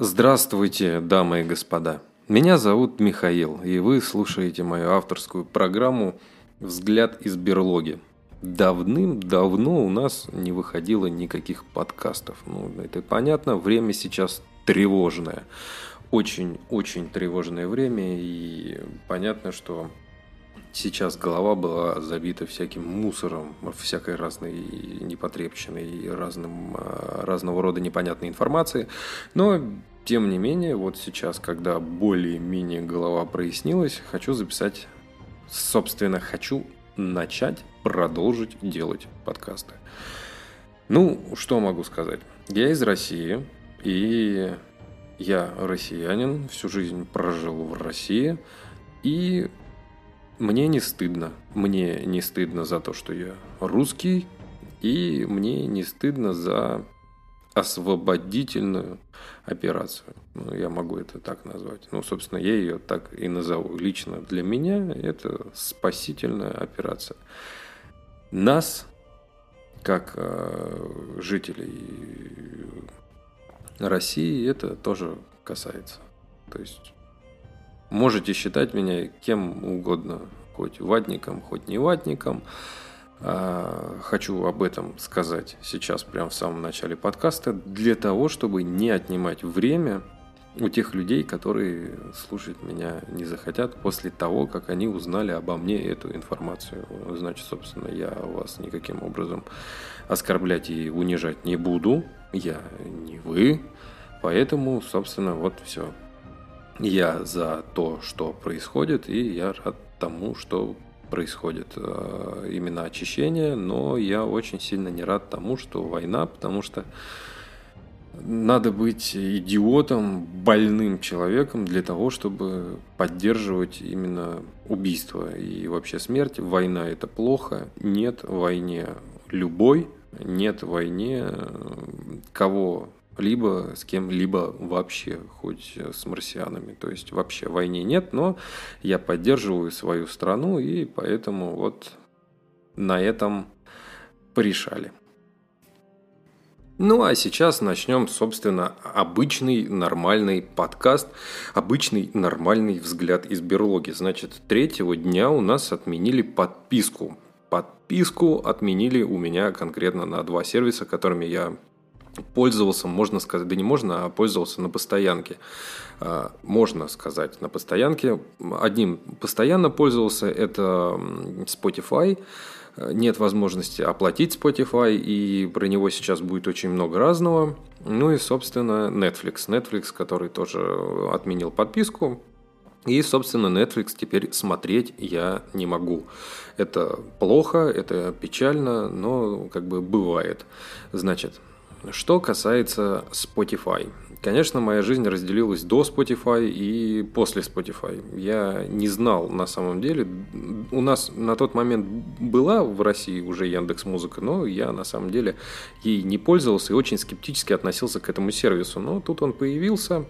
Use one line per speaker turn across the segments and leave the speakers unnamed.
Здравствуйте, дамы и господа. Меня зовут Михаил, и вы слушаете мою авторскую программу «Взгляд из берлоги». Давным-давно у нас не выходило никаких подкастов. Ну, это понятно, время сейчас тревожное. Очень-очень тревожное время, и понятно, что сейчас голова была забита всяким мусором, всякой разной непотребщиной и разным, а, разного рода непонятной информации. Но, тем не менее, вот сейчас, когда более-менее голова прояснилась, хочу записать, собственно, хочу начать продолжить делать подкасты. Ну, что могу сказать? Я из России, и я россиянин, всю жизнь прожил в России, и мне не стыдно. Мне не стыдно за то, что я русский, и мне не стыдно за освободительную операцию. Ну, я могу это так назвать. Ну, собственно, я ее так и назову. Лично для меня это спасительная операция. Нас, как э, жителей России, это тоже касается. То есть Можете считать меня кем угодно, хоть ватником, хоть не ватником. А, хочу об этом сказать сейчас, прямо в самом начале подкаста, для того, чтобы не отнимать время у тех людей, которые слушать меня не захотят после того, как они узнали обо мне эту информацию. Значит, собственно, я вас никаким образом оскорблять и унижать не буду. Я не вы. Поэтому, собственно, вот все. Я за то, что происходит, и я рад тому, что происходит э, именно очищение, но я очень сильно не рад тому, что война, потому что надо быть идиотом, больным человеком для того, чтобы поддерживать именно убийство и вообще смерть. Война это плохо, нет войне любой, нет войне э, кого либо с кем-либо вообще, хоть с марсианами. То есть вообще войны нет, но я поддерживаю свою страну, и поэтому вот на этом порешали. Ну а сейчас начнем, собственно, обычный нормальный подкаст, обычный нормальный взгляд из берлоги. Значит, третьего дня у нас отменили подписку. Подписку отменили у меня конкретно на два сервиса, которыми я пользовался, можно сказать, да не можно, а пользовался на постоянке. А, можно сказать, на постоянке. Одним постоянно пользовался, это Spotify. Нет возможности оплатить Spotify, и про него сейчас будет очень много разного. Ну и, собственно, Netflix. Netflix, который тоже отменил подписку. И, собственно, Netflix теперь смотреть я не могу. Это плохо, это печально, но как бы бывает. Значит, что касается Spotify. Конечно, моя жизнь разделилась до Spotify и после Spotify. Я не знал на самом деле. У нас на тот момент была в России уже Яндекс Музыка, но я на самом деле ей не пользовался и очень скептически относился к этому сервису. Но тут он появился,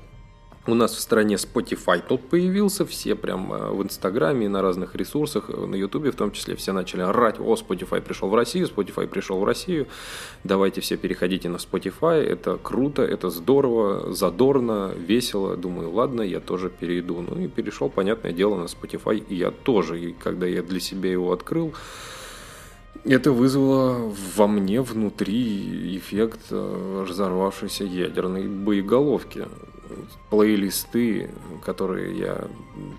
у нас в стране Spotify тут появился, все прям э, в Инстаграме и на разных ресурсах, э, на Ютубе в том числе, все начали орать, о, Spotify пришел в Россию, Spotify пришел в Россию, давайте все переходите на Spotify, это круто, это здорово, задорно, весело, думаю, ладно, я тоже перейду. Ну и перешел, понятное дело, на Spotify, и я тоже, и когда я для себя его открыл, это вызвало во мне внутри эффект э, разорвавшейся ядерной боеголовки плейлисты, которые я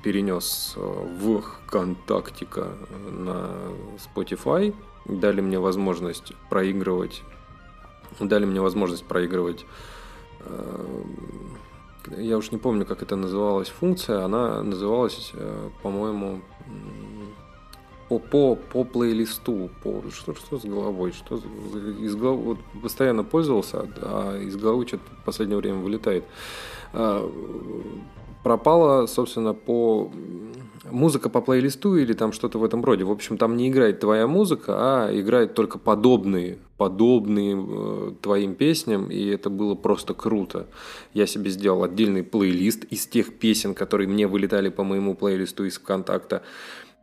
перенес э, в ВКонтактика на Spotify, дали мне возможность проигрывать, дали мне возможность проигрывать э, я уж не помню, как это называлась функция, она называлась, э, по-моему, по, по, по плейлисту, по, что, что с головой, что из головы, вот постоянно пользовался, а из головы что-то в последнее время вылетает. А, пропала, собственно, по музыка по плейлисту или там что-то в этом роде. В общем, там не играет твоя музыка, а играет только подобные, подобные э, твоим песням, и это было просто круто. Я себе сделал отдельный плейлист из тех песен, которые мне вылетали по моему плейлисту из ВКонтакта.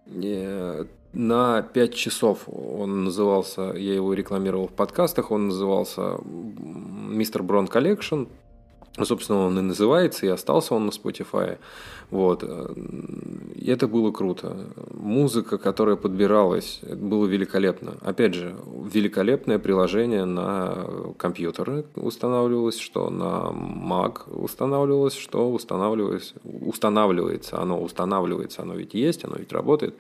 Э, на 5 часов он назывался, я его рекламировал в подкастах, он назывался Mister Bron Collection. Собственно, он и называется, и остался он на Spotify. Вот. И это было круто. Музыка, которая подбиралась, было великолепно. Опять же, великолепное приложение на компьютеры устанавливалось, что на Mac устанавливалось, что устанавливалось, устанавливается. Оно устанавливается, оно ведь есть, оно ведь работает.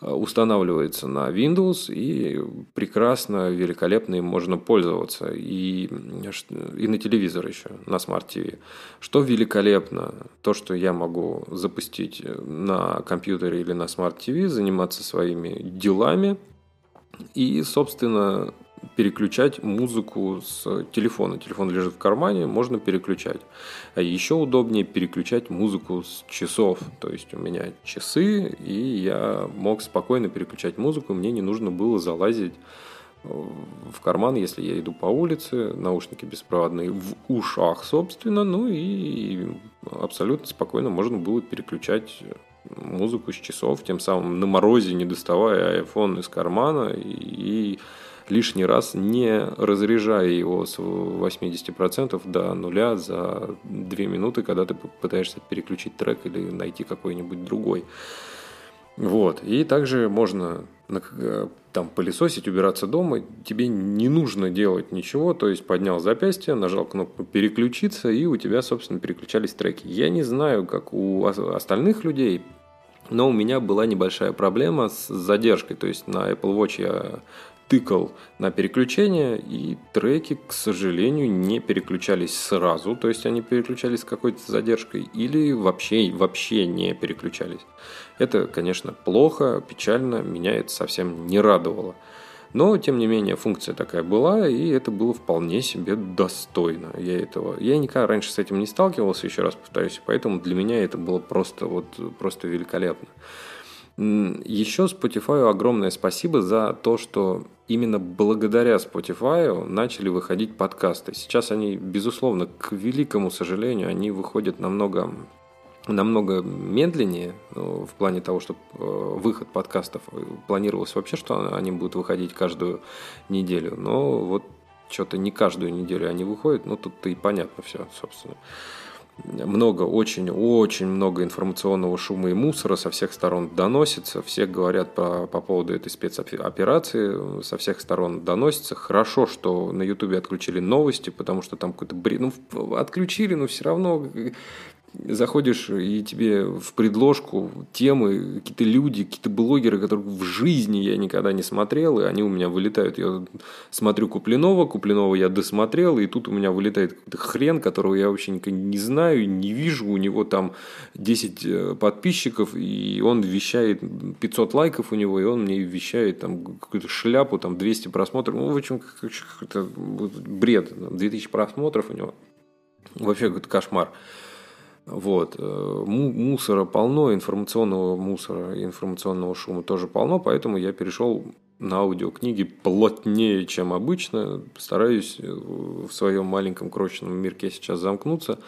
Э, устанавливается на Windows и прекрасно, великолепно им можно пользоваться. И, и на телевизор еще, на Smart TV. Что великолепно, то, что я могу запустить на компьютере или на Smart TV, заниматься своими делами и, собственно, переключать музыку с телефона. Телефон лежит в кармане, можно переключать. А еще удобнее переключать музыку с часов. То есть у меня часы, и я мог спокойно переключать музыку, мне не нужно было залазить э, в карман, если я иду по улице, наушники беспроводные в ушах, собственно, ну и абсолютно спокойно можно было переключать музыку с часов, тем самым на морозе не доставая iPhone из кармана и лишний раз не разряжая его с 80% до нуля за 2 минуты, когда ты пытаешься переключить трек или найти какой-нибудь другой. Вот. И также можно э, там пылесосить, убираться дома, тебе не нужно делать ничего, то есть поднял запястье, нажал кнопку переключиться, и у тебя, собственно, переключались треки. Я не знаю, как у остальных людей, но у меня была небольшая проблема с задержкой, то есть на Apple Watch я тыкал на переключение, и треки, к сожалению, не переключались сразу, то есть они переключались с какой-то задержкой, или вообще, вообще не переключались. Это, конечно, плохо, печально, меня это совсем не радовало. Но, тем не менее, функция такая была, и это было вполне себе достойно. Я этого... Я никогда раньше с этим не сталкивался, еще раз повторюсь, поэтому для меня это было просто, вот, просто великолепно. Еще Spotify огромное спасибо за то, что именно благодаря Spotify начали выходить подкасты. Сейчас они, безусловно, к великому сожалению, они выходят намного намного медленнее ну, в плане того, что э, выход подкастов планировалось вообще, что они будут выходить каждую неделю. Но вот что-то не каждую неделю они выходят, ну тут-то и понятно все, собственно много, очень, очень много информационного шума и мусора со всех сторон доносится. Все говорят по, по поводу этой спецоперации, со всех сторон доносится. Хорошо, что на Ютубе отключили новости, потому что там какой-то бред. Ну, отключили, но все равно заходишь, и тебе в предложку темы какие-то люди, какие-то блогеры, которых в жизни я никогда не смотрел, и они у меня вылетают. Я смотрю Куплинова, Куплинова я досмотрел, и тут у меня вылетает какой-то хрен, которого я вообще не знаю, не вижу. У него там 10 э, подписчиков, и он вещает 500 лайков у него, и он мне вещает там какую-то шляпу, там 200 просмотров. Ну, в общем, какой-то бред. 2000 просмотров у него. Вообще какой-то кошмар. Вот. Э, мусора полно, информационного мусора, информационного шума тоже полно, поэтому я перешел на аудиокниги плотнее, чем обычно. Стараюсь э, в своем маленьком крошечном мирке сейчас замкнуться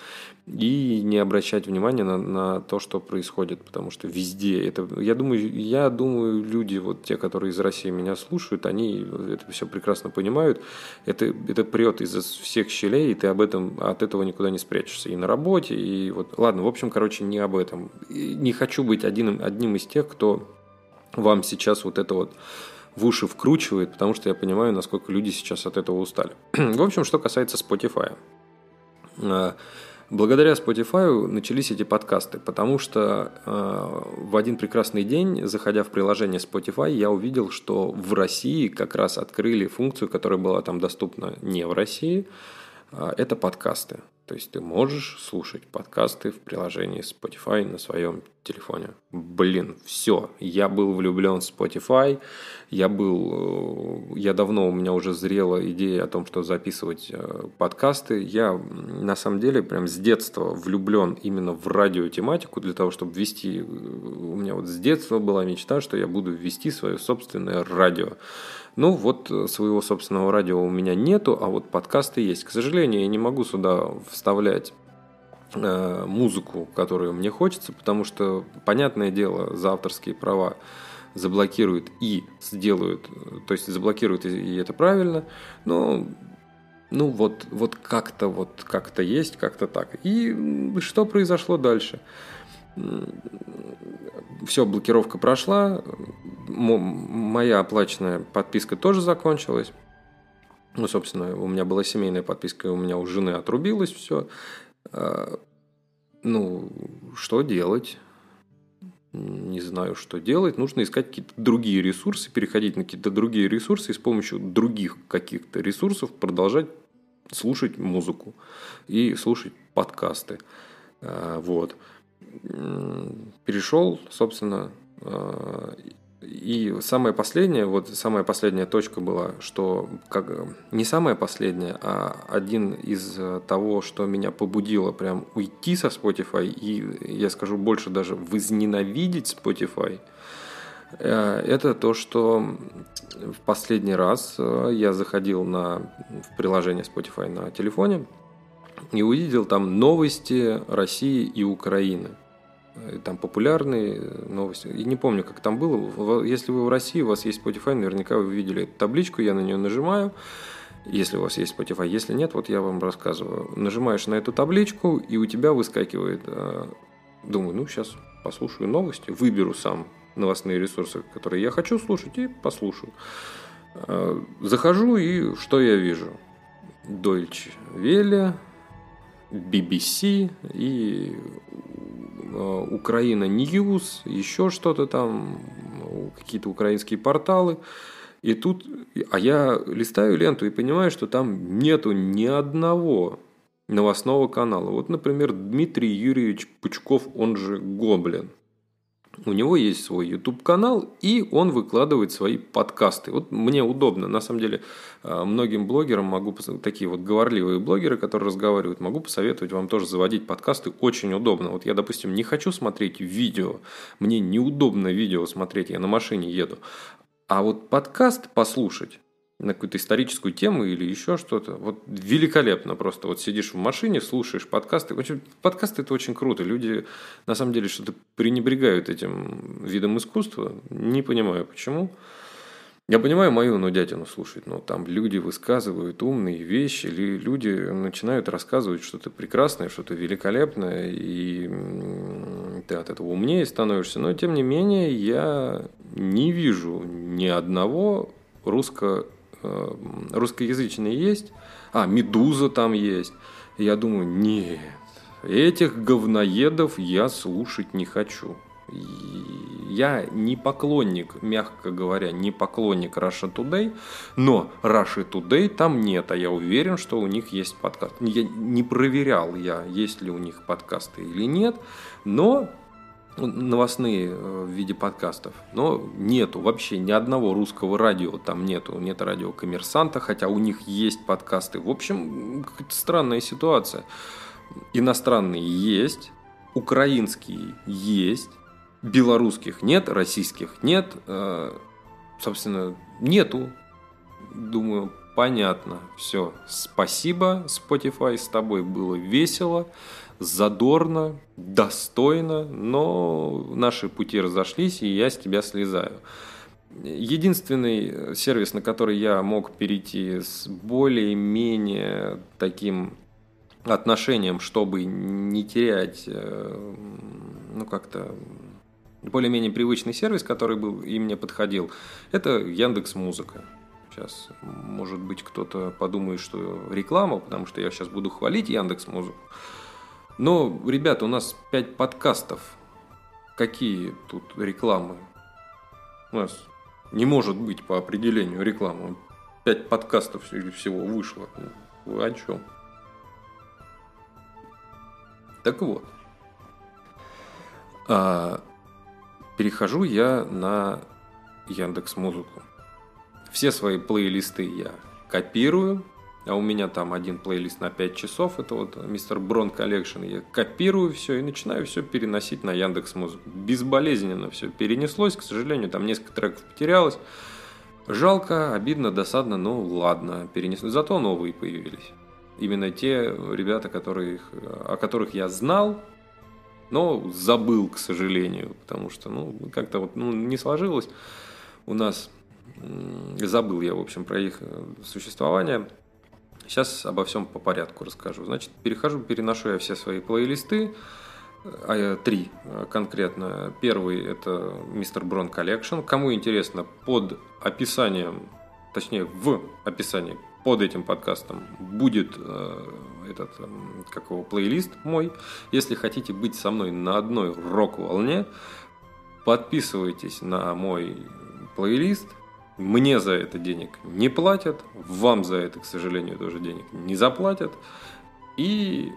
и не обращать внимания на, на то, что происходит, потому что везде это, я думаю, я думаю, люди вот те, которые из России меня слушают, они это все прекрасно понимают. Это это прет из всех щелей, и ты об этом от этого никуда не спрячешься и на работе, и вот, ладно, в общем, короче, не об этом. Не хочу быть одним одним из тех, кто вам сейчас вот это вот в уши вкручивает, потому что я понимаю, насколько люди сейчас от этого устали. в общем, что касается Spotify. Благодаря Spotify начались эти подкасты, потому что э, в один прекрасный день, заходя в приложение Spotify, я увидел, что в России как раз открыли функцию, которая была там доступна не в России, э, это подкасты. То есть ты можешь слушать подкасты в приложении Spotify на своем телефоне. Блин, все. Я был влюблен в Spotify. Я был... Э, я давно, у меня уже зрела идея о том, что записывать э, подкасты. Я, на самом деле, прям с детства влюблен именно в радиотематику для того, чтобы вести... У меня вот с детства была мечта, что я буду вести свое собственное радио. Ну, вот э, своего собственного радио у меня нету, а вот подкасты есть. К сожалению, я не могу сюда вставлять э, музыку, которую мне хочется, потому что, понятное дело, за авторские права заблокируют и сделают, то есть заблокируют, и это правильно, но ну вот, вот как-то вот как-то есть, как-то так. И что произошло дальше? Все, блокировка прошла, моя оплаченная подписка тоже закончилась. Ну, собственно, у меня была семейная подписка, у меня у жены отрубилось все. А, ну, что делать? Не знаю, что делать. Нужно искать какие-то другие ресурсы, переходить на какие-то другие ресурсы и с помощью других каких-то ресурсов продолжать слушать музыку и слушать подкасты. А, вот. Перешел, собственно, а, и самая последняя, вот самая последняя точка была, что как, не самая последняя, а один из э, того, что меня побудило прям уйти со Spotify и, я скажу больше, даже возненавидеть Spotify, э, это то, что в последний раз э, я заходил на, в приложение Spotify на телефоне и увидел там новости России и Украины – Э, там популярные новости. И не помню, как там было. Если вы в России, у вас есть Spotify, наверняка вы видели эту табличку, я на нее нажимаю. Если у вас есть Spotify, если нет, вот я вам рассказываю. Нажимаешь на эту табличку, и у тебя выскакивает, э, думаю, ну сейчас послушаю новости, выберу сам новостные ресурсы, которые я хочу слушать, и послушаю. Э, захожу, и что я вижу? Deutsche Welle, BBC и Э, Украина News, еще что-то там, какие-то украинские порталы. И тут, а я листаю ленту и понимаю, что там нету ни одного новостного канала. Вот, например, Дмитрий Юрьевич Пучков, он же Гоблин. У него есть свой YouTube-канал, и он выкладывает свои подкасты. Вот мне удобно. На самом деле, а, многим блогерам могу, такие вот говорливые блогеры, которые разговаривают, могу посоветовать вам тоже заводить подкасты. Очень удобно. Вот я, допустим, не хочу смотреть видео. Мне неудобно видео смотреть, я на машине еду. А вот подкаст послушать, на какую-то историческую тему или еще что-то. Вот великолепно просто. Вот сидишь в машине, слушаешь подкасты. Очень, подкасты это очень круто. Люди на самом деле что-то пренебрегают этим видом искусства. Не понимаю почему. Я понимаю мою нудятину слушать, но там люди высказывают умные вещи, или люди начинают рассказывать что-то прекрасное, что-то великолепное, и ты от этого умнее становишься. Но, тем не менее, я не вижу ни одного русско Э, русскоязычные есть, а, «Медуза» там есть. Я думаю, нет, этих говноедов я слушать не хочу. Я не поклонник, мягко говоря, не поклонник Russia Today, но Russia Today там нет, а я уверен, что у них есть подкаст. Я не проверял я, есть ли у них подкасты или нет, но новостные э, в виде подкастов. Но нету вообще ни одного русского радио там нету. Нет радио коммерсанта, хотя у них есть подкасты. В общем, какая-то странная ситуация. Иностранные есть, украинские есть, белорусских нет, российских нет. Э, собственно, нету. Думаю, понятно. Все. Спасибо, Spotify, с тобой было весело задорно, достойно, но наши пути разошлись, и я с тебя слезаю. Единственный сервис, на который я мог перейти с более-менее таким отношением, чтобы не терять, э, ну как-то более-менее привычный сервис, который был и мне подходил, это Яндекс Музыка. Сейчас, может быть, кто-то подумает, что реклама, потому что я сейчас буду хвалить Яндекс Музыку. Но, ребята, у нас 5 подкастов. Какие тут рекламы? У нас не может быть по определению рекламы. 5 подкастов всего вышло. Вы о чем? Так вот. А, перехожу я на Яндекс Музыку. Все свои плейлисты я копирую, а у меня там один плейлист на 5 часов, это вот Мистер Брон Collection, я копирую все и начинаю все переносить на Яндекс Музыку. Безболезненно все перенеслось, к сожалению, там несколько треков потерялось. Жалко, обидно, досадно, ну ладно, перенесли. Зато новые появились. Именно те ребята, которые, о которых я знал, но забыл, к сожалению, потому что, ну, как-то вот ну, не сложилось у нас. Забыл я, в общем, про их существование. Сейчас обо всем по порядку расскажу. Значит, перехожу, переношу я все свои плейлисты. А, три конкретно. Первый это Мистер Брон Collection. Кому интересно, под описанием, точнее в описании под этим подкастом будет э, этот э, какого плейлист мой. Если хотите быть со мной на одной рок-волне, подписывайтесь на мой плейлист. Мне за это денег не платят, вам за это, к сожалению, тоже денег не заплатят. И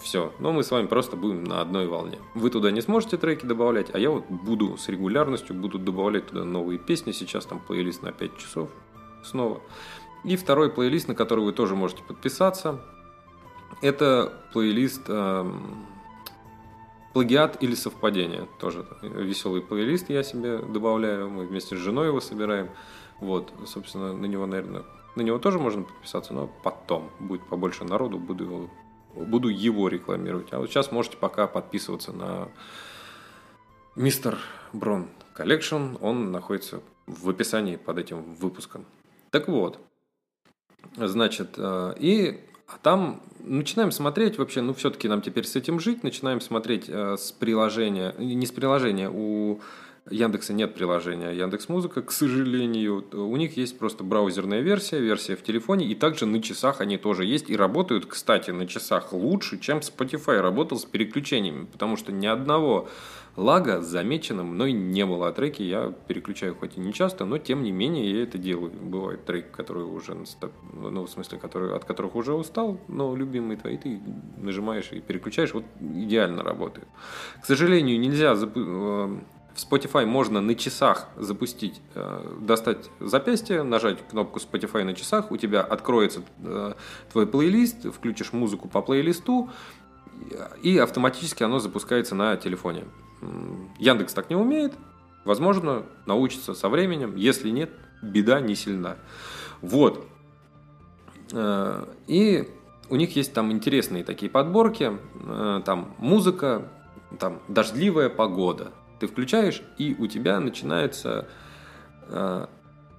все. Но мы с вами просто будем на одной волне. Вы туда не сможете треки добавлять, а я вот буду с регулярностью, буду добавлять туда новые песни. Сейчас там плейлист на 5 часов снова. И второй плейлист, на который вы тоже можете подписаться, это плейлист э, плагиат или совпадение. Тоже веселый плейлист я себе добавляю. Мы вместе с женой его собираем. Вот, собственно, на него, наверное, на него тоже можно подписаться, но потом будет побольше народу, буду его, буду его рекламировать. А вот сейчас можете пока подписываться на Мистер Брон Collection. Он находится в описании под этим выпуском. Так вот, значит, э, и там начинаем смотреть вообще, ну все-таки нам теперь с этим жить, начинаем смотреть э, с приложения, не с приложения, у Яндекса нет приложения Яндекс Музыка, к сожалению. У них есть просто браузерная версия, версия в телефоне, и также на часах они тоже есть и работают, кстати, на часах лучше, чем Spotify работал с переключениями, потому что ни одного лага замечено мной не было. А треки я переключаю хоть и не часто, но тем не менее я это делаю. Бывают треки, которые уже, ну, в смысле, которые, от которых уже устал, но любимые твои, ты нажимаешь и переключаешь, вот идеально работает. К сожалению, нельзя запу- э, в Spotify можно на часах запустить, э, достать запястье, нажать кнопку Spotify на часах, у тебя откроется э, твой плейлист, включишь музыку по плейлисту, и автоматически оно запускается на телефоне. Яндекс так не умеет, возможно, научится со временем, если нет, беда не сильна. Вот. Э, и у них есть там интересные такие подборки, там музыка, там дождливая погода, ты включаешь, и у тебя начинается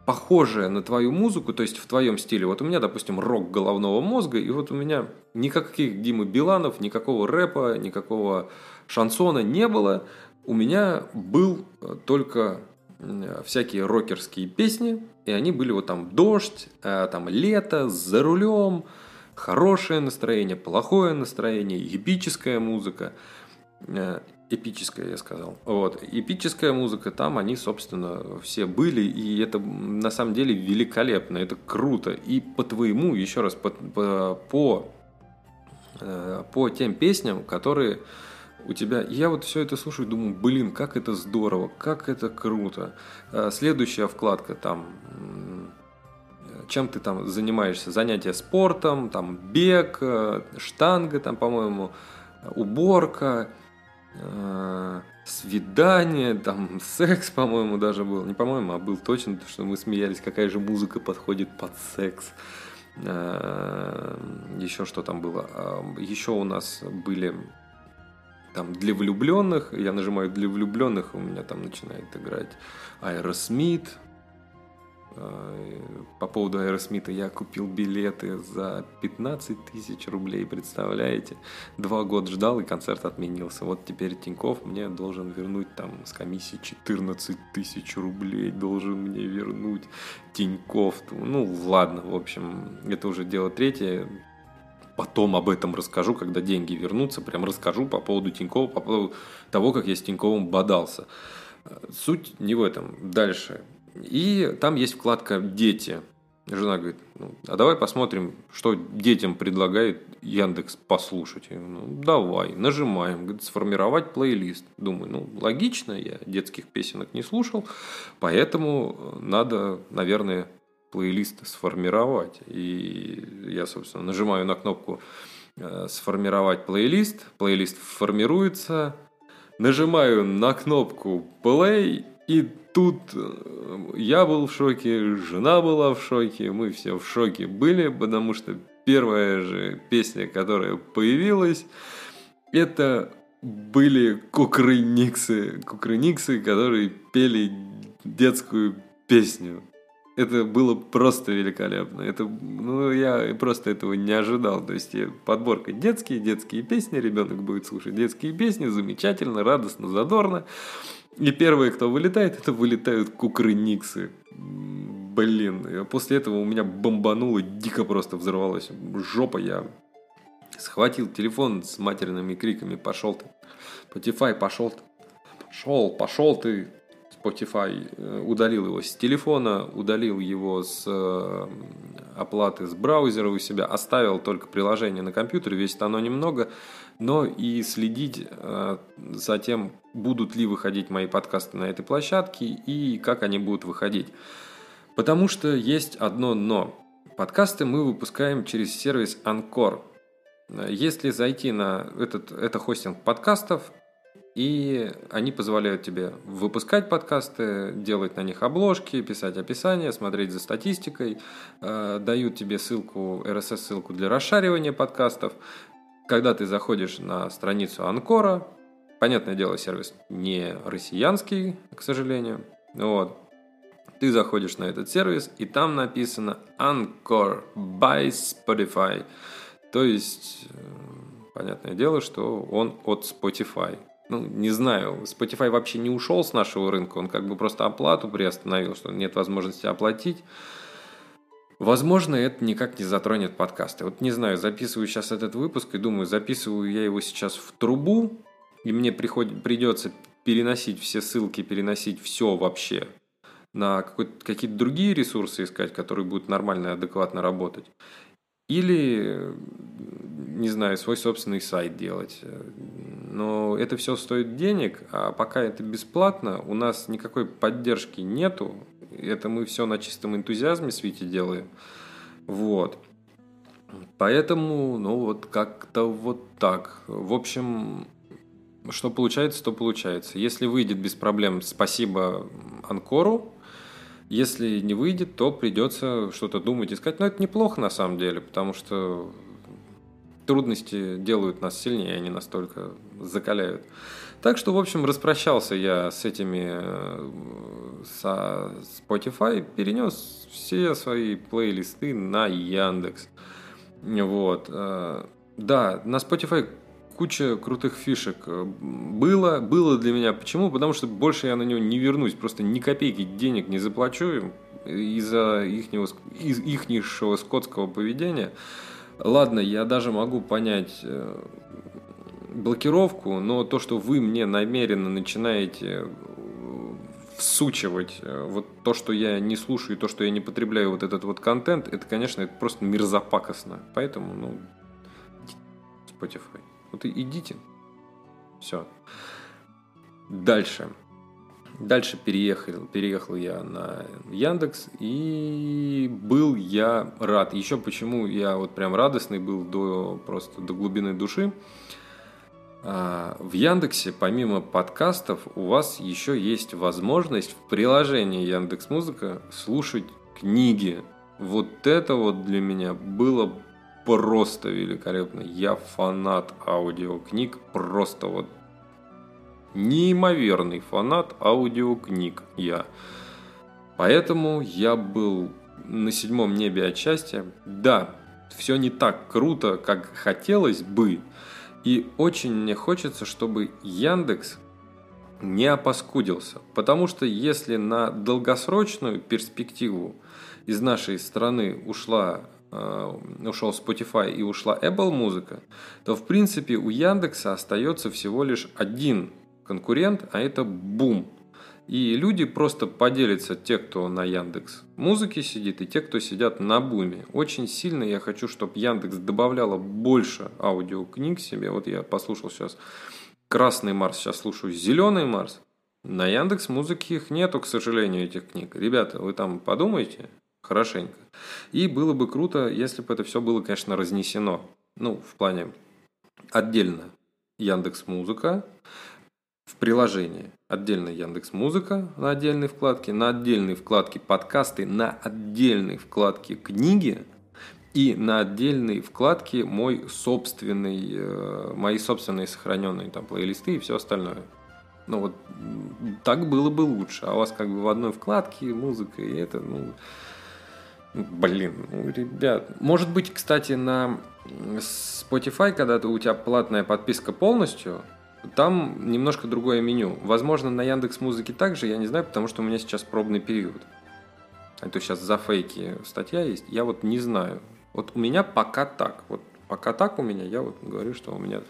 э, похожая на твою музыку, то есть в твоем стиле. Вот у меня, допустим, рок головного мозга, и вот у меня никаких Димы Биланов, никакого рэпа, никакого шансона не было. У меня был э, только всякие рокерские песни, и они были вот там «Дождь», э, там «Лето», «За рулем», хорошее настроение, плохое настроение, эпическая музыка. Э, эпическая, я сказал. Вот. Эпическая музыка, там они, собственно, все были, и это на самом деле великолепно, это круто. И по твоему, еще раз, по, по, по, э, по тем песням, которые у тебя... Я вот все это слушаю, думаю, блин, как это здорово, как это круто. Э, следующая вкладка там чем ты там занимаешься, занятия спортом, там бег, штанга, там, по-моему, уборка, э, свидание, там секс, по-моему, даже был. Не по-моему, а был точно, что мы смеялись, какая же музыка подходит под секс. Э, еще что там было? Э, еще у нас были там для влюбленных, я нажимаю для влюбленных, у меня там начинает играть Аэросмит, по поводу Aerosmith'а я купил билеты за 15 тысяч рублей, представляете? Два года ждал и концерт отменился. Вот теперь Тиньков мне должен вернуть там с комиссии 14 тысяч рублей. Должен мне вернуть Тиньков. Ну ладно, в общем, это уже дело третье. Потом об этом расскажу, когда деньги вернутся. Прям расскажу по поводу Тинькова, по поводу того, как я с Тиньковым бодался. Суть не в этом. Дальше. И там есть вкладка «Дети». Жена говорит, ну, а давай посмотрим, что детям предлагает Яндекс послушать. Я говорю, ну, давай, нажимаем, говорит, сформировать плейлист. Думаю, ну, логично, я детских песенок не слушал, поэтому надо, наверное, плейлист сформировать. И я, собственно, нажимаю на кнопку э, «Сформировать плейлист», плейлист формируется, нажимаю на кнопку «Play», и тут э, я был в шоке, жена была в шоке, мы все в шоке были, потому что первая же песня, которая появилась, это были кукрыниксы, кукрыниксы, которые пели детскую песню. Это было просто великолепно. Это, ну, я просто этого не ожидал. То есть подборка детские, детские песни, ребенок будет слушать детские песни, замечательно, радостно, задорно. И первые, кто вылетает, это вылетают кукрыниксы. Блин, после этого у меня бомбануло, дико просто взорвалась жопа. Я схватил телефон с матерными криками «Пошел ты! Spotify, пошел ты! Пошел, пошел ты!» Spotify э, удалил его с телефона, удалил его с э, оплаты с браузера у себя, оставил только приложение на компьютере, весит оно немного, но и следить э, за тем, будут ли выходить мои подкасты на этой площадке и как они будут выходить. Потому что есть одно но. Подкасты мы выпускаем через сервис Anchor. Если зайти на этот, это хостинг подкастов, и они позволяют тебе выпускать подкасты, делать на них обложки, писать описание, смотреть за статистикой, э, дают тебе ссылку, RSS-ссылку для расшаривания подкастов. Когда ты заходишь на страницу Анкора, понятное дело, сервис не россиянский, к сожалению, вот, ты заходишь на этот сервис, и там написано Anchor by Spotify. То есть, э, понятное дело, что он от Spotify ну, не знаю, Spotify вообще не ушел с нашего рынка, он как бы просто оплату приостановил, что нет возможности оплатить. Возможно, это никак не затронет подкасты. Вот не знаю, записываю сейчас этот выпуск и думаю, записываю я его сейчас в трубу, и мне приходит, придется переносить все ссылки, переносить все вообще на какие-то другие ресурсы искать, которые будут нормально и адекватно работать. Или, не знаю, свой собственный сайт делать. Но это все стоит денег, а пока это бесплатно, у нас никакой поддержки нету. Это мы все на чистом энтузиазме с Вити делаем. Вот. Поэтому, ну вот как-то вот так. В общем, что получается, то получается. Если выйдет без проблем, спасибо Анкору. Если не выйдет, то придется что-то думать, искать. Но это неплохо на самом деле, потому что трудности делают нас сильнее, они настолько закаляют. Так что, в общем, распрощался я с этими, э, со Spotify, перенес все свои плейлисты на Яндекс. Вот. Э, да, на Spotify куча крутых фишек э, было, было для меня. Почему? Потому что больше я на него не вернусь, просто ни копейки денег не заплачу из-за ихнего, из скотского поведения. Ладно, я даже могу понять э, блокировку, но то, что вы мне намеренно начинаете э, всучивать вот то, что я не слушаю, то, что я не потребляю вот этот вот контент, это, конечно, это просто мерзопакостно. Поэтому, ну, Spotify. Вот и идите. Все. Дальше. Дальше переехал, переехал я на Яндекс, и был я рад. Еще почему я вот прям радостный был до просто до глубины души. А, в Яндексе, помимо подкастов, у вас еще есть возможность в приложении Яндекс Музыка слушать книги. Вот это вот для меня было просто великолепно. Я фанат аудиокниг, просто вот неимоверный фанат аудиокниг я. Поэтому я был на седьмом небе от счастья. Да, все не так круто, как хотелось бы. И очень мне хочется, чтобы Яндекс не опаскудился. Потому что если на долгосрочную перспективу из нашей страны ушла ушел Spotify и ушла Apple музыка, то в принципе у Яндекса остается всего лишь один конкурент, а это Бум. И люди просто поделятся, те, кто на Яндекс музыке сидит, и те, кто сидят на Буме. Очень сильно я хочу, чтобы Яндекс добавляла больше аудиокниг себе. Вот я послушал сейчас Красный Марс, сейчас слушаю Зеленый Марс. На Яндекс музыке их нету, к сожалению, этих книг. Ребята, вы там подумайте, хорошенько. И было бы круто, если бы это все было, конечно, разнесено. Ну, в плане отдельно Яндекс Музыка в приложении. Отдельно Яндекс Музыка на отдельной вкладке, на отдельной вкладке подкасты, на отдельной вкладке книги и на отдельной вкладке мой собственный, э, мои собственные сохраненные там плейлисты и все остальное. Ну вот так было бы лучше. А у вас как бы в одной вкладке музыка, и это, ну, блин, ну, ребят. Может быть, кстати, на Spotify, когда у тебя платная подписка полностью, там немножко другое меню. Возможно, на Яндекс Музыке также, я не знаю, потому что у меня сейчас пробный период. Это сейчас за фейки статья есть. Я вот не знаю. Вот у меня пока так. Вот пока так у меня, я вот говорю, что у меня...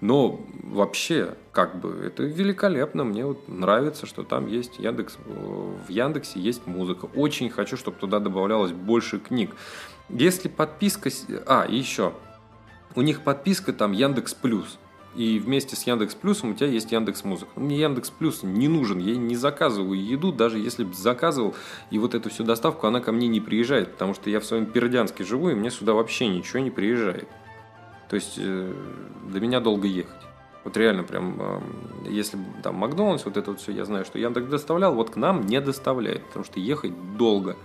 Но вообще, как бы, это великолепно. Мне вот нравится, что там есть Яндекс... В Яндексе есть музыка. Очень хочу, чтобы туда добавлялось больше книг. Если подписка... А, и еще. У них подписка там Яндекс Плюс и вместе с Яндекс Плюсом у тебя есть Яндекс Музыка. Мне Яндекс Плюс не нужен, я не заказываю еду, даже если бы заказывал, и вот эту всю доставку, она ко мне не приезжает, потому что я в своем Пердянске живу, и мне сюда вообще ничего не приезжает. То есть э, до меня долго ехать. Вот реально прям, э, если там Макдональдс, вот это вот все, я знаю, что Яндекс доставлял, вот к нам не доставляет, потому что ехать долго.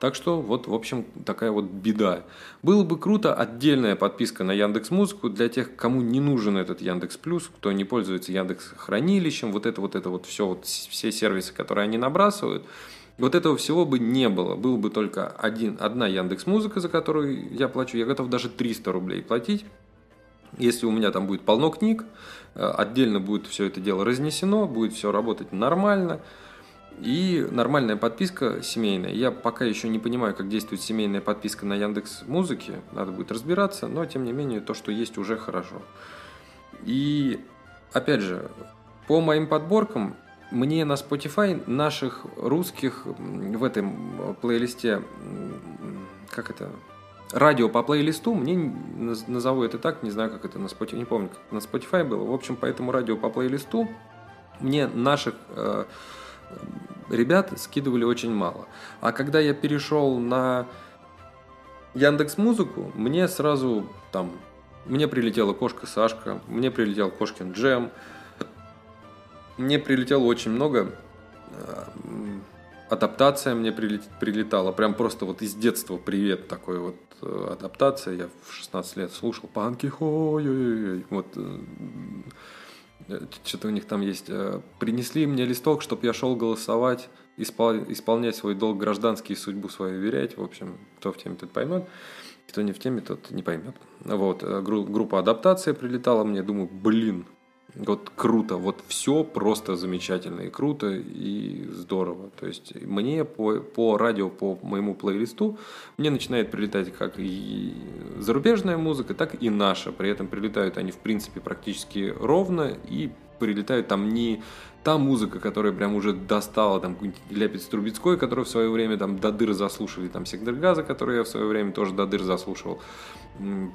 Так что вот, в общем, такая вот беда. Было бы круто отдельная подписка на Яндекс Музыку для тех, кому не нужен этот Яндекс Плюс, кто не пользуется Яндекс Хранилищем, вот это вот это вот все, вот все сервисы, которые они набрасывают. Вот этого всего бы не было. Был бы только один, одна Яндекс Музыка, за которую я плачу. Я готов даже 300 рублей платить. Если у меня там будет полно книг, э, отдельно будет все это дело разнесено, будет все работать нормально – и нормальная подписка семейная. Я пока еще не понимаю, как действует семейная подписка на Яндекс Музыке. Надо будет разбираться, но тем не менее то, что есть, уже хорошо. И опять же, по моим подборкам, мне на Spotify наших русских в этом плейлисте, как это, радио по плейлисту, мне назову это так, не знаю, как это на Spotify, не помню, как на Spotify было. В общем, по этому радио по плейлисту мне наших э, ребят скидывали очень мало. А когда я перешел на Яндекс Музыку, мне сразу там мне прилетела кошка Сашка, мне прилетел кошкин Джем, мне прилетело очень много э, адаптация мне прилетала, прям просто вот из детства привет такой вот э, адаптация. Я в 16 лет слушал панки, вот э, что-то у них там есть. Принесли мне листок, чтобы я шел голосовать, испол... исполнять свой долг гражданский и судьбу свою верять. В общем, кто в теме, тот поймет. Кто не в теме, тот не поймет. Вот, группа адаптация прилетала мне, думаю, блин, вот круто, вот все просто замечательно и круто и здорово. То есть мне по, по радио, по моему плейлисту, мне начинает прилетать как и зарубежная музыка, так и наша. При этом прилетают они в принципе практически ровно и прилетают там не та музыка, которая прям уже достала, там, Ляпец Трубецкой, который в свое время там до дыр заслушали, там, Сектор Газа, который я в свое время тоже до дыр заслушивал.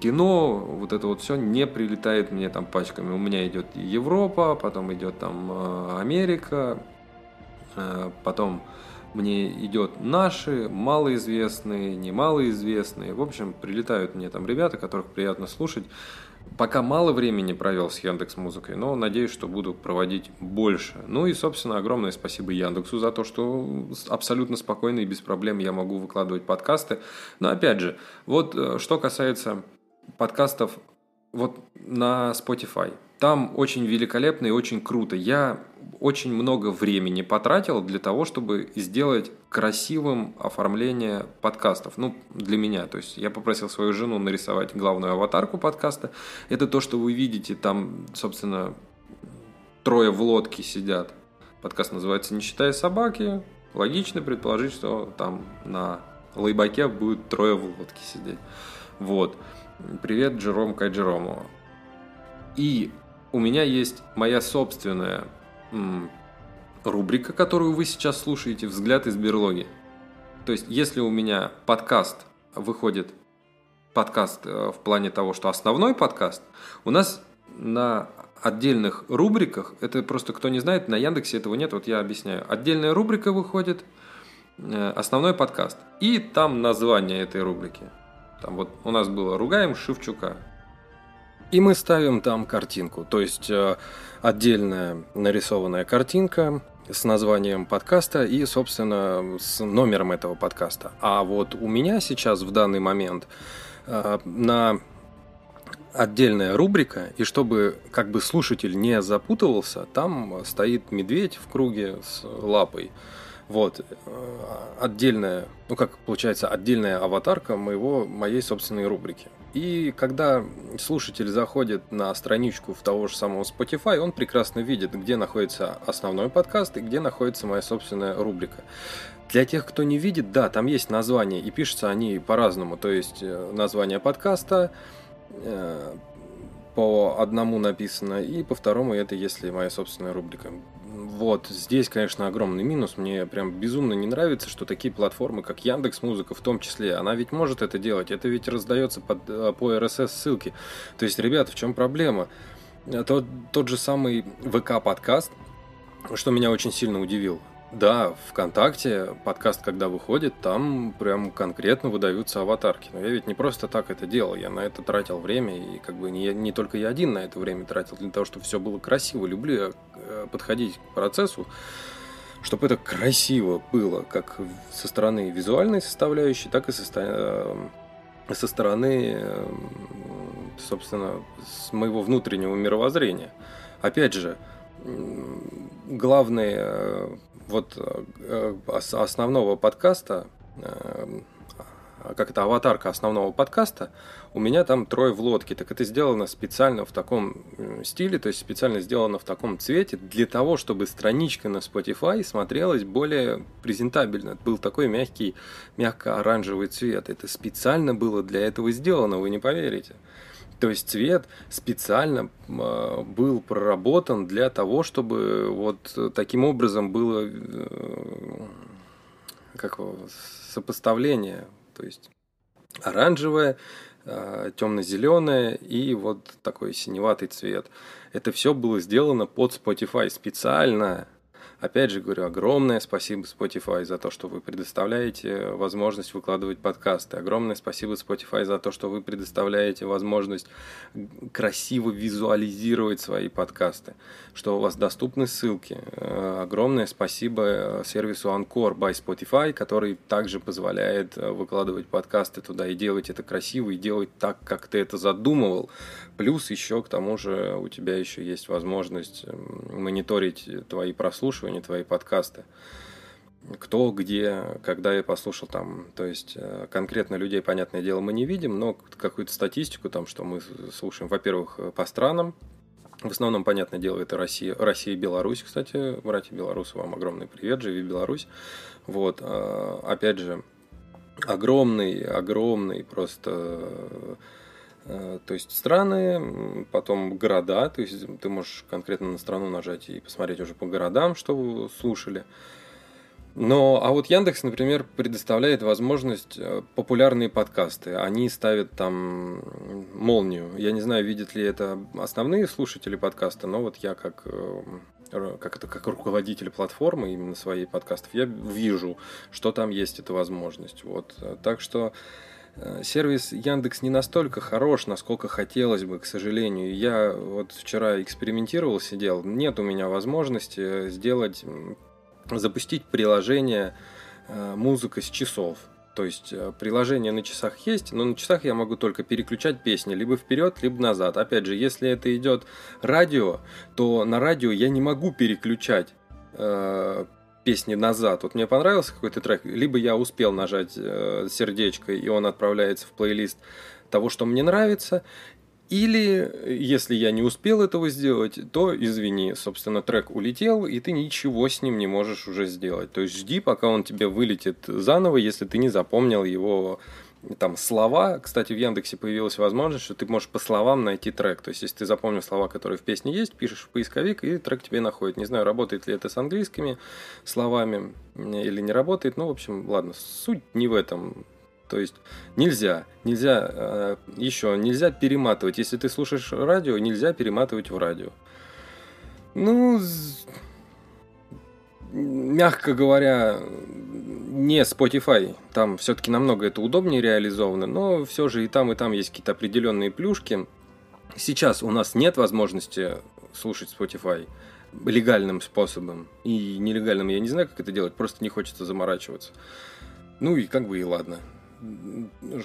Кино, вот это вот все не прилетает мне там пачками. У меня идет Европа, потом идет там э, Америка, э, потом мне идет наши, малоизвестные, немалоизвестные. В общем, прилетают мне там ребята, которых приятно слушать. Пока мало времени провел с Яндекс Музыкой, но надеюсь, что буду проводить больше. Ну и, собственно, огромное спасибо Яндексу за то, что абсолютно спокойно и без проблем я могу выкладывать подкасты. Но опять же, вот э, что касается подкастов вот на Spotify. Там очень великолепно и очень круто. Я очень много времени потратил для того, чтобы сделать красивым оформление подкастов. Ну, для меня. То есть я попросил свою жену нарисовать главную аватарку подкаста. Это то, что вы видите. Там, собственно, трое в лодке сидят. Подкаст называется «Не считая собаки». Логично предположить, что там на лайбаке будет трое в лодке сидеть. Вот. Привет, Джером Кайджерому. И у меня есть моя собственная рубрика, которую вы сейчас слушаете, «Взгляд из берлоги». То есть, если у меня подкаст выходит, подкаст э, в плане того, что основной подкаст, у нас на отдельных рубриках, это просто кто не знает, на Яндексе этого нет, вот я объясняю. Отдельная рубрика выходит, э, основной подкаст. И там название этой рубрики. Там вот у нас было «Ругаем Шевчука». И мы ставим там картинку, то есть э, отдельная нарисованная картинка с названием подкаста и, собственно, с номером этого подкаста. А вот у меня сейчас в данный момент э, на отдельная рубрика, и чтобы как бы слушатель не запутывался, там стоит медведь в круге с лапой. Вот, э, отдельная, ну как получается, отдельная аватарка моего, моей собственной рубрики. И когда слушатель заходит на страничку в того же самого Spotify, он прекрасно видит, где находится основной подкаст и где находится моя собственная рубрика. Для тех, кто не видит, да, там есть название, и пишутся они по-разному. То есть э, название подкаста, э, по одному написано, и по второму это если моя собственная рубрика. Вот, здесь, конечно, огромный минус. Мне прям безумно не нравится, что такие платформы, как Яндекс Музыка, в том числе, она ведь может это делать. Это ведь раздается под, э, по RSS ссылке. То есть, ребята, в чем проблема? Тот, тот же самый ВК подкаст, что меня очень сильно удивил. Да, ВКонтакте подкаст, когда выходит, там прям конкретно выдаются аватарки. Но я ведь не просто так это делал, я на это тратил время, и как бы не, не только я один на это время тратил, для того, чтобы все было красиво. Люблю я э, подходить к процессу, чтобы это красиво было, как со стороны визуальной составляющей, так и со, э, со стороны, э, собственно, с моего внутреннего мировоззрения. Опять же, главные вот э, основного подкаста, э, как это аватарка основного подкаста, у меня там трое в лодке. Так это сделано специально в таком стиле, то есть специально сделано в таком цвете для того, чтобы страничка на Spotify смотрелась более презентабельно. Был такой мягкий, мягко-оранжевый цвет. Это специально было для этого сделано, вы не поверите. То есть цвет специально а, был проработан для того, чтобы вот таким образом было э, как сопоставление. То есть оранжевое, а, темно-зеленое и вот такой синеватый цвет. Это все было сделано под Spotify специально Опять же говорю, огромное спасибо Spotify за то, что вы предоставляете возможность выкладывать подкасты. Огромное спасибо Spotify за то, что вы предоставляете возможность красиво визуализировать свои подкасты, что у вас доступны ссылки. Э, огромное спасибо э, сервису Encore by Spotify, который также позволяет э, выкладывать подкасты туда и делать это красиво, и делать так, как ты это задумывал. Плюс еще к тому же у тебя еще есть возможность мониторить твои прослушивания не твои подкасты. Кто, где, когда я послушал там, то есть э, конкретно людей, понятное дело, мы не видим, но какую-то статистику там, что мы слушаем, во-первых, по странам, в основном, понятное дело, это Россия, Россия и Беларусь, кстати, братья белорусы, вам огромный привет, живи Беларусь. Вот, э, опять же, огромный, огромный просто Э, то есть страны, потом города, то есть ты можешь конкретно на страну нажать и посмотреть уже по городам, что вы слушали. Но, а вот Яндекс, например, предоставляет возможность э, популярные подкасты. Они ставят там молнию. Я не знаю, видят ли это основные слушатели подкаста, но вот я как э, как это как руководитель платформы именно своей подкастов, я вижу, что там есть эта возможность. Вот. Так что Э, сервис Яндекс не настолько хорош, насколько хотелось бы, к сожалению. Я вот вчера экспериментировал, сидел, нет у меня возможности сделать, запустить приложение э, музыка с часов. То есть э, приложение на часах есть, но на часах я могу только переключать песни либо вперед, либо назад. Опять же, если это идет радио, то на радио я не могу переключать песни назад. Вот мне понравился какой-то трек, либо я успел нажать э, сердечко, и он отправляется в плейлист того, что мне нравится, или, если я не успел этого сделать, то извини, собственно, трек улетел, и ты ничего с ним не можешь уже сделать. То есть жди, пока он тебе вылетит заново, если ты не запомнил его там слова. Кстати, в Яндексе появилась возможность, что ты можешь по словам найти трек. То есть, если ты запомнил слова, которые в песне есть, пишешь в поисковик, и трек тебе находит. Не знаю, работает ли это с английскими словами или не работает. Ну, в общем, ладно, суть не в этом. То есть нельзя, нельзя, э, еще нельзя перематывать. Если ты слушаешь радио, нельзя перематывать в радио. Ну, мягко говоря, не Spotify. Там все-таки намного это удобнее реализовано, но все же и там, и там есть какие-то определенные плюшки. Сейчас у нас нет возможности слушать Spotify легальным способом. И нелегальным я не знаю, как это делать, просто не хочется заморачиваться. Ну и как бы и ладно.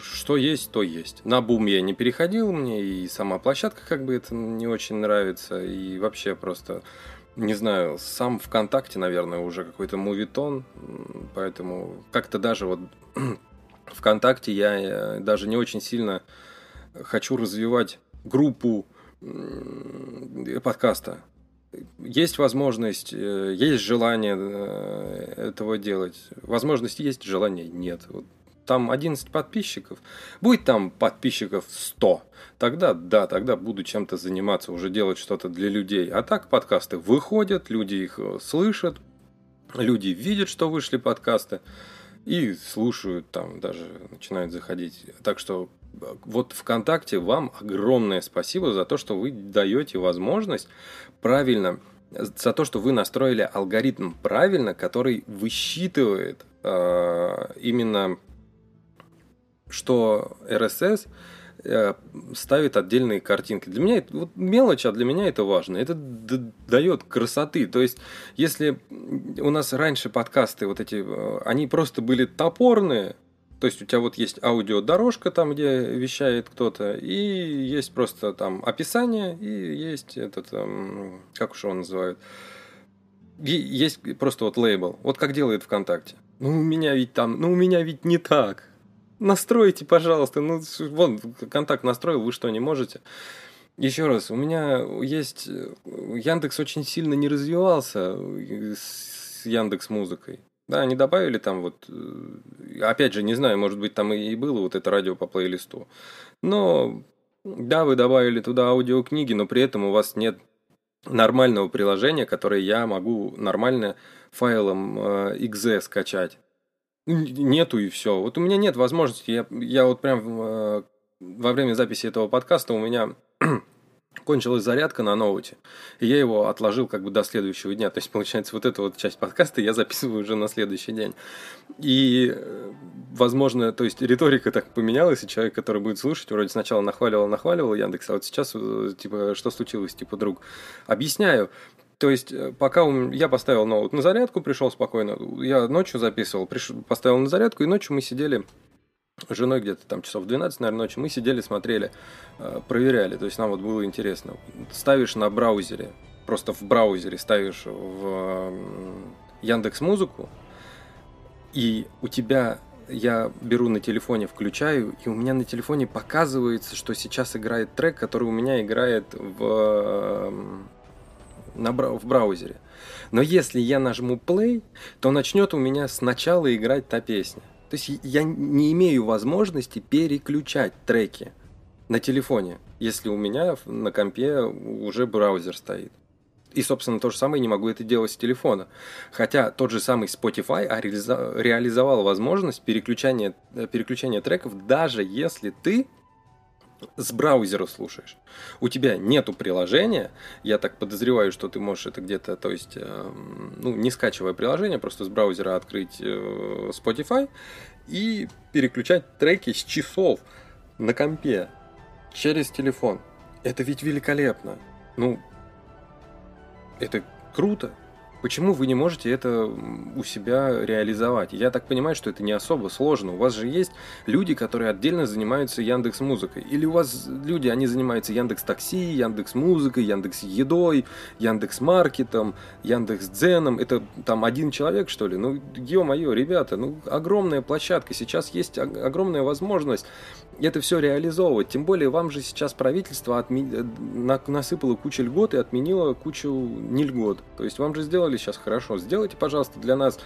что есть, то есть. На бум я не переходил, мне и сама площадка как бы это не очень нравится, и вообще просто, не знаю, сам ВКонтакте, наверное, уже какой-то мувитон, поэтому как-то даже вот ВКонтакте я э, даже не очень сильно хочу развивать группу подкаста. Есть возможность, э, есть желание э, этого делать. Возможность есть, желания нет. Вот там 11 подписчиков, будет там подписчиков 100, тогда да, тогда буду чем-то заниматься, уже делать что-то для людей. А так подкасты выходят, люди их э, слышат, люди видят, что вышли подкасты и слушают там, даже начинают заходить. Так что вот ВКонтакте вам огромное спасибо за то, что вы даете возможность правильно, за то, что вы настроили алгоритм правильно, который высчитывает э, именно, что RSS э, ставит отдельные картинки. Для меня это вот мелочь, а для меня это важно. Это дает красоты. То есть, если у нас раньше подкасты вот эти, э, они просто были топорные, то есть у тебя вот есть аудиодорожка там, где вещает кто-то, и есть просто там описание, и есть этот, эм, как уж его называют, и есть просто вот лейбл. Вот как делает ВКонтакте. Ну, у меня ведь там, ну, у меня ведь не так. Настройте, пожалуйста. Ну, вон, контакт настроил, вы что, не можете? Еще раз, у меня есть... Яндекс очень сильно не развивался с Яндекс Музыкой. Да, они добавили там вот, э, опять же, не знаю, может быть, там и было вот это радио по плейлисту. Но, да, вы добавили туда аудиокниги, но при этом у вас нет нормального приложения, которое я могу нормально файлом э, .exe скачать. Нету и все. Вот у меня нет возможности. Я, я вот прям э, во время записи этого подкаста у меня кончилась зарядка на ноуте, и я его отложил как бы до следующего дня. То есть, получается, вот эту вот часть подкаста я записываю уже на следующий день. И, э, возможно, то есть риторика так поменялась, и человек, который будет слушать, вроде сначала нахваливал, нахваливал Яндекс, а вот сейчас, э, типа, что случилось, типа, друг? Объясняю. То есть, э, пока я поставил ноут на зарядку, пришел спокойно, я ночью записывал, пришел, поставил на зарядку, и ночью мы сидели с женой где-то там часов 12, наверное, ночи, мы сидели, смотрели, э, проверяли. То есть нам вот было интересно. Ставишь на браузере, просто в браузере ставишь в Яндекс Музыку, и у тебя я беру на телефоне, включаю, и у меня на телефоне показывается, что сейчас играет трек, который у меня играет в, на, в браузере. Но если я нажму play, то начнет у меня сначала играть та песня. То есть я не имею возможности переключать треки на телефоне, если у меня на компе уже браузер стоит. И, собственно, то же самое не могу это делать с телефона. Хотя тот же самый Spotify реализовал возможность переключения, переключения треков, даже если ты с браузера слушаешь. У тебя нету приложения, я так подозреваю, что ты можешь это где-то, то есть, э, ну, не скачивая приложение, просто с браузера открыть э, Spotify и переключать треки с часов на компе через телефон. Это ведь великолепно. Ну, это круто. Почему вы не можете это у себя реализовать? Я так понимаю, что это не особо сложно. У вас же есть люди, которые отдельно занимаются Яндекс Музыкой. Или у вас люди, они занимаются Яндекс Такси, Яндекс Музыкой, Яндекс Едой, Яндекс Маркетом, Яндекс Дзеном. Это там один человек, что ли? Ну, ё-моё, ребята, ну, огромная площадка. Сейчас есть огромная возможность это все реализовывать. Тем более вам же сейчас правительство отми... насыпало кучу льгот и отменило кучу нельгот. То есть вам же сделали сейчас хорошо. Сделайте, пожалуйста, для нас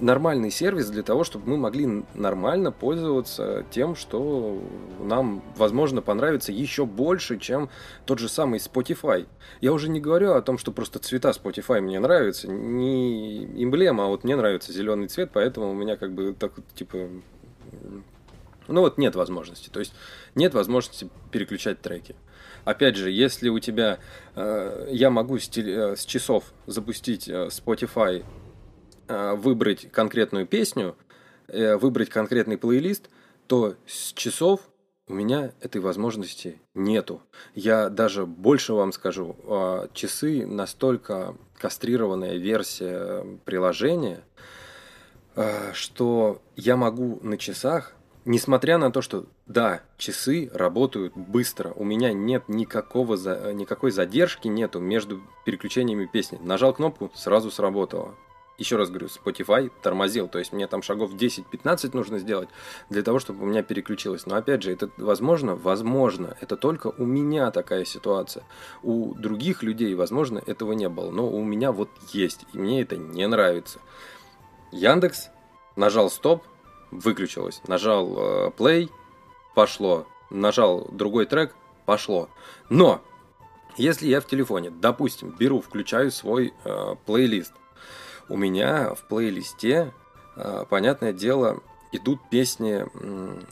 нормальный сервис для того, чтобы мы могли нормально пользоваться тем, что нам, возможно, понравится еще больше, чем тот же самый Spotify. Я уже не говорю о том, что просто цвета Spotify мне нравятся, не эмблема, а вот мне нравится зеленый цвет, поэтому у меня как бы так типа ну вот нет возможности. То есть нет возможности переключать треки. Опять же, если у тебя... Э, я могу с, теле, э, с часов запустить э, Spotify, э, выбрать конкретную песню, э, выбрать конкретный плейлист, то с часов у меня этой возможности нету. Я даже больше вам скажу, э, часы настолько кастрированная версия приложения, э, что я могу на часах Несмотря на то, что да, часы работают быстро, у меня нет никакого за, никакой задержки нету между переключениями песни. Нажал кнопку, сразу сработало. Еще раз говорю, Spotify тормозил, то есть мне там шагов 10-15 нужно сделать для того, чтобы у меня переключилось. Но опять же, это возможно? Возможно. Это только у меня такая ситуация. У других людей, возможно, этого не было. Но у меня вот есть, и мне это не нравится. Яндекс, нажал стоп, выключилось. Нажал э, play, пошло. Нажал другой трек, пошло. Но если я в телефоне, допустим, беру, включаю свой э, плейлист, у меня в плейлисте, э, понятное дело, идут песни,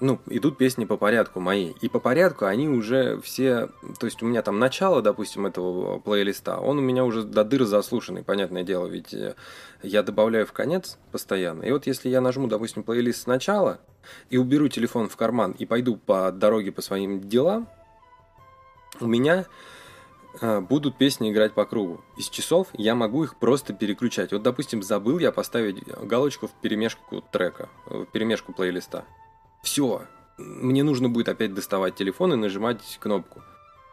ну, идут песни по порядку мои. И по порядку они уже все, то есть у меня там начало, допустим, этого плейлиста, он у меня уже до дыр заслушанный, понятное дело, ведь э, я добавляю в конец постоянно. И вот если я нажму, допустим, плейлист сначала и уберу телефон в карман и пойду по дороге по своим делам, у меня будут песни играть по кругу. Из часов я могу их просто переключать. Вот, допустим, забыл я поставить галочку в перемешку трека, в перемешку плейлиста. Все, мне нужно будет опять доставать телефон и нажимать кнопку.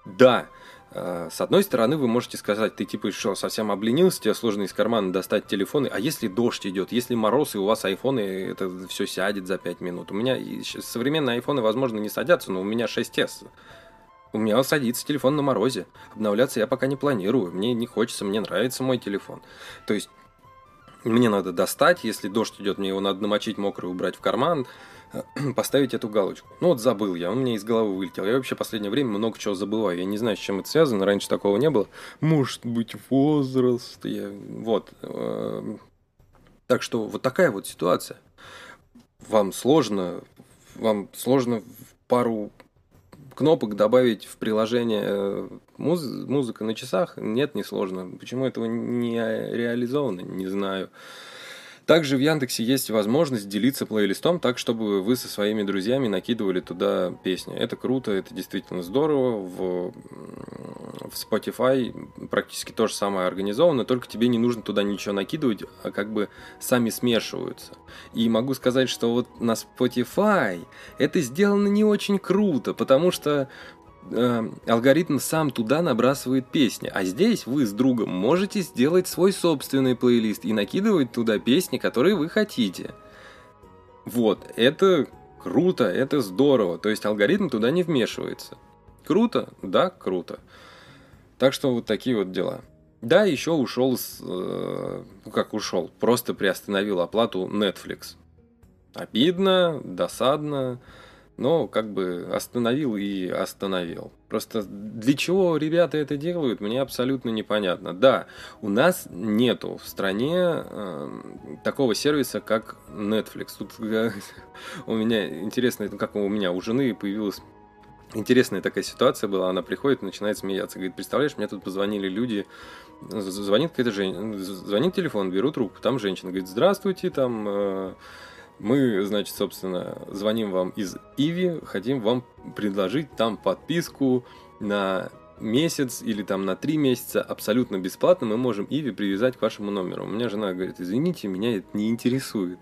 Да, а, с одной стороны, вы можете сказать, ты типа что, совсем обленился, тебе сложно из кармана достать телефоны, а если дождь идет, если мороз, и у вас айфоны, это все сядет за 5 минут. У меня современные айфоны, возможно, не садятся, но у меня 6s. У меня садится телефон на морозе. Обновляться я пока не планирую. Мне не хочется, мне нравится мой телефон. То есть мне надо достать, если дождь идет, мне его надо намочить мокрый, убрать в карман, поставить эту галочку. Ну вот забыл я, он мне из головы вылетел. Я вообще в последнее время много чего забываю. Я не знаю, с чем это связано, раньше такого не было. Может быть, возраст. Я... Вот. Эм. Так что вот такая вот ситуация. Вам сложно, вам сложно в пару кнопок добавить в приложение э, муз музыка на часах нет, не сложно. Почему этого не реализовано, не знаю. Также в Яндексе есть возможность делиться плейлистом так, чтобы вы со своими друзьями накидывали туда песни. Это круто, это действительно здорово. В, в Spotify практически то же самое организовано, только тебе не нужно туда ничего накидывать, а как бы сами смешиваются. И могу сказать, что вот на Spotify это сделано не очень круто, потому что э, алгоритм сам туда набрасывает песни. А здесь вы с другом можете сделать свой собственный плейлист и накидывать туда песни, которые вы хотите. Вот, это круто, это здорово. То есть алгоритм туда не вмешивается. Круто? Да, круто. Так что вот такие вот дела. Да, еще ушел с... Э, ну как ушел? Просто приостановил оплату Netflix. Обидно, досадно но как бы остановил и остановил. Просто для чего ребята это делают, мне абсолютно непонятно. Да, у нас нету в стране э, такого сервиса, как Netflix. Тут э, у меня интересно, как у меня у жены появилась интересная такая ситуация была. Она приходит, начинает смеяться, говорит, представляешь, мне тут позвонили люди, звонит какая-то женщина, звонит телефон, беру трубку, там женщина говорит, здравствуйте, там э, мы, значит, собственно, звоним вам из Иви, хотим вам предложить там подписку на месяц или там на три месяца абсолютно бесплатно мы можем Иви привязать к вашему номеру. У меня жена говорит, извините, меня это не интересует.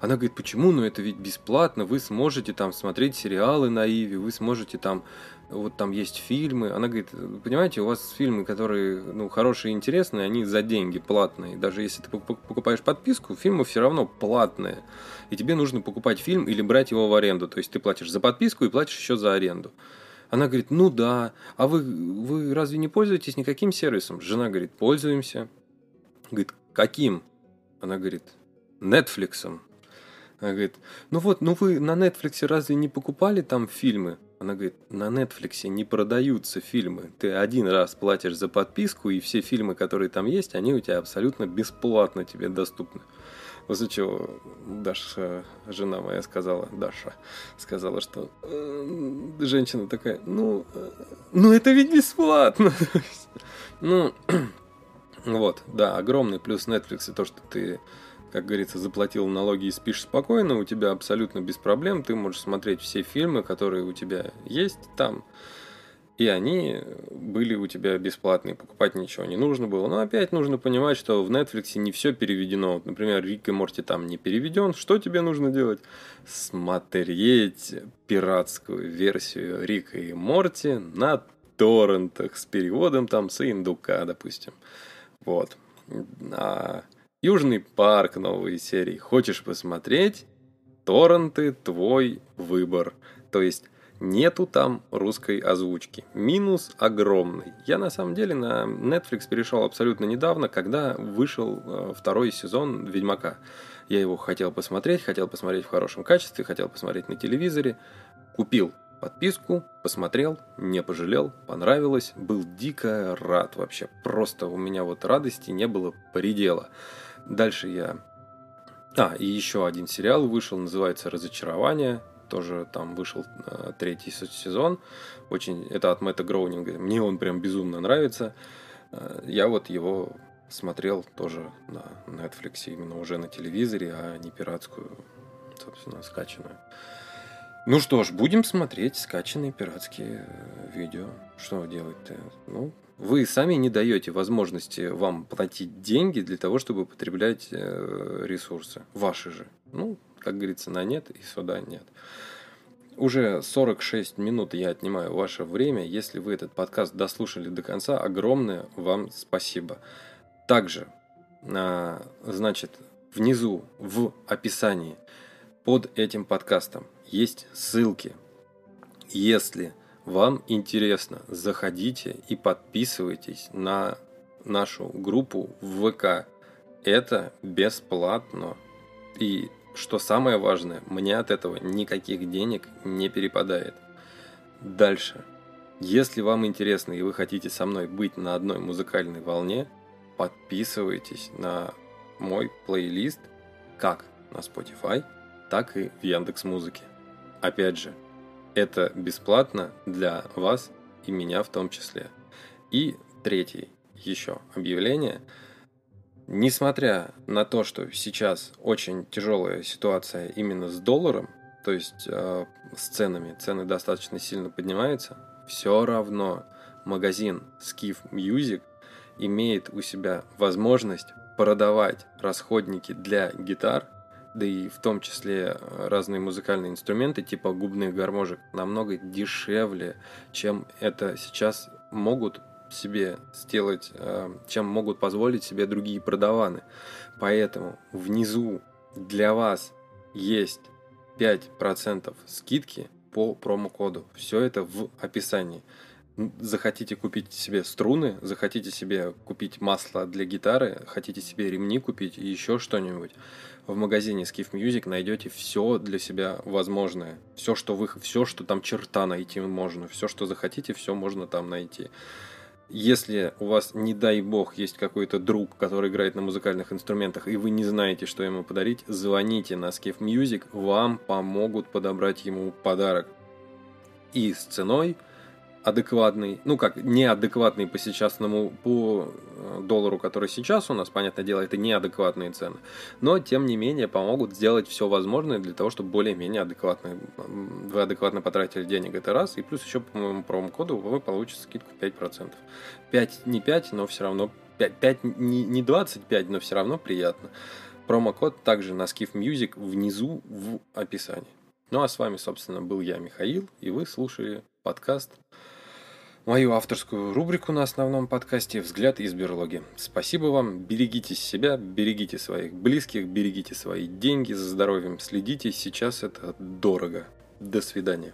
Она говорит, почему? Ну это ведь бесплатно, вы сможете там смотреть сериалы на Иви, вы сможете там вот там есть фильмы. Она говорит, понимаете, у вас фильмы, которые ну, хорошие и интересные, они за деньги платные. Даже если ты покупаешь подписку, фильмы все равно платные. И тебе нужно покупать фильм или брать его в аренду. То есть ты платишь за подписку и платишь еще за аренду. Она говорит, ну да, а вы, вы разве не пользуетесь никаким сервисом? Жена говорит, пользуемся. Говорит, каким? Она говорит, Netflix. Она говорит, ну вот, ну вы на Netflix разве не покупали там фильмы? Она говорит, на Netflix не продаются фильмы. Ты один раз платишь за подписку, и все фильмы, которые там есть, они у тебя абсолютно бесплатно тебе доступны. После чего Даша, жена моя, сказала, Даша, сказала, что э, женщина такая, ну, э, ну это ведь бесплатно. ну, вот, да, огромный плюс Netflix, то, что ты как говорится, заплатил налоги и спишь спокойно, у тебя абсолютно без проблем, ты можешь смотреть все фильмы, которые у тебя есть там. и они были у тебя бесплатные, покупать ничего не нужно было. Но опять нужно понимать, что в Netflix не все переведено. Вот, например, Рик и Морти там не переведен. Что тебе нужно делать? Смотреть пиратскую версию Рика и Морти на торрентах с переводом там с индука, допустим. Вот. А Южный парк новые серии. Хочешь посмотреть? Торренты твой выбор. То есть нету там русской озвучки. Минус огромный. Я на самом деле на Netflix перешел абсолютно недавно, когда вышел э, второй сезон Ведьмака. Я его хотел посмотреть, хотел посмотреть в хорошем качестве, хотел посмотреть на телевизоре. Купил подписку, посмотрел, не пожалел, понравилось, был дико рад вообще. Просто у меня вот радости не было предела. Дальше я... А, и еще один сериал вышел, называется «Разочарование» тоже там вышел э, третий сезон. Очень, это от Мэтта Гроунинга. Мне он прям безумно нравится. Э, я вот его смотрел тоже на Netflix, именно уже на телевизоре, а не пиратскую, собственно, скачанную. Ну что ж, будем смотреть скачанные пиратские э, видео. Что делать-то? Ну, вы сами не даете возможности вам платить деньги для того, чтобы потреблять ресурсы. Ваши же. Ну, как говорится, на нет и сюда нет. Уже 46 минут я отнимаю ваше время. Если вы этот подкаст дослушали до конца, огромное вам спасибо. Также, а, значит, внизу в описании под этим подкастом есть ссылки. Если вам интересно, заходите и подписывайтесь на нашу группу в ВК. Это бесплатно. И что самое важное, мне от этого никаких денег не перепадает. Дальше. Если вам интересно и вы хотите со мной быть на одной музыкальной волне, подписывайтесь на мой плейлист как на Spotify, так и в Яндекс Музыке. Опять же, это бесплатно для вас и меня в том числе. И третье еще объявление – Несмотря на то, что сейчас очень тяжелая ситуация именно с долларом, то есть э, с ценами, цены достаточно сильно поднимаются, все равно магазин Skiff Music имеет у себя возможность продавать расходники для гитар, да и в том числе разные музыкальные инструменты типа губных гармошек намного дешевле, чем это сейчас могут себе сделать, э, чем могут позволить себе другие продаваны. Поэтому внизу для вас есть 5% скидки по промокоду. Все это в описании. Захотите купить себе струны, захотите себе купить масло для гитары, хотите себе ремни купить и еще что-нибудь. В магазине Skiff Music найдете все для себя возможное. Все, что вы, все, что там черта найти можно. Все, что захотите, все можно там найти. Если у вас, не дай бог, есть какой-то друг, который играет на музыкальных инструментах, и вы не знаете, что ему подарить, звоните на Skiff Music, вам помогут подобрать ему подарок. И с ценой – адекватный, ну как неадекватный по сейчасному, по э, доллару, который сейчас у нас, понятное дело, это неадекватные цены, но тем не менее помогут сделать все возможное для того, чтобы более-менее адекватно, вы адекватно потратили денег, это раз, и плюс еще по моему промокоду вы получите скидку 5%. 5 не 5, но все равно 5, 5 не, не 25, но все равно приятно. Промокод также на Skiff Music внизу в описании. Ну а с вами, собственно, был я, Михаил, и вы слушали подкаст, мою авторскую рубрику на основном подкасте «Взгляд из берлоги». Спасибо вам, берегите себя, берегите своих близких, берегите свои деньги, за здоровьем следите, сейчас это дорого. До свидания.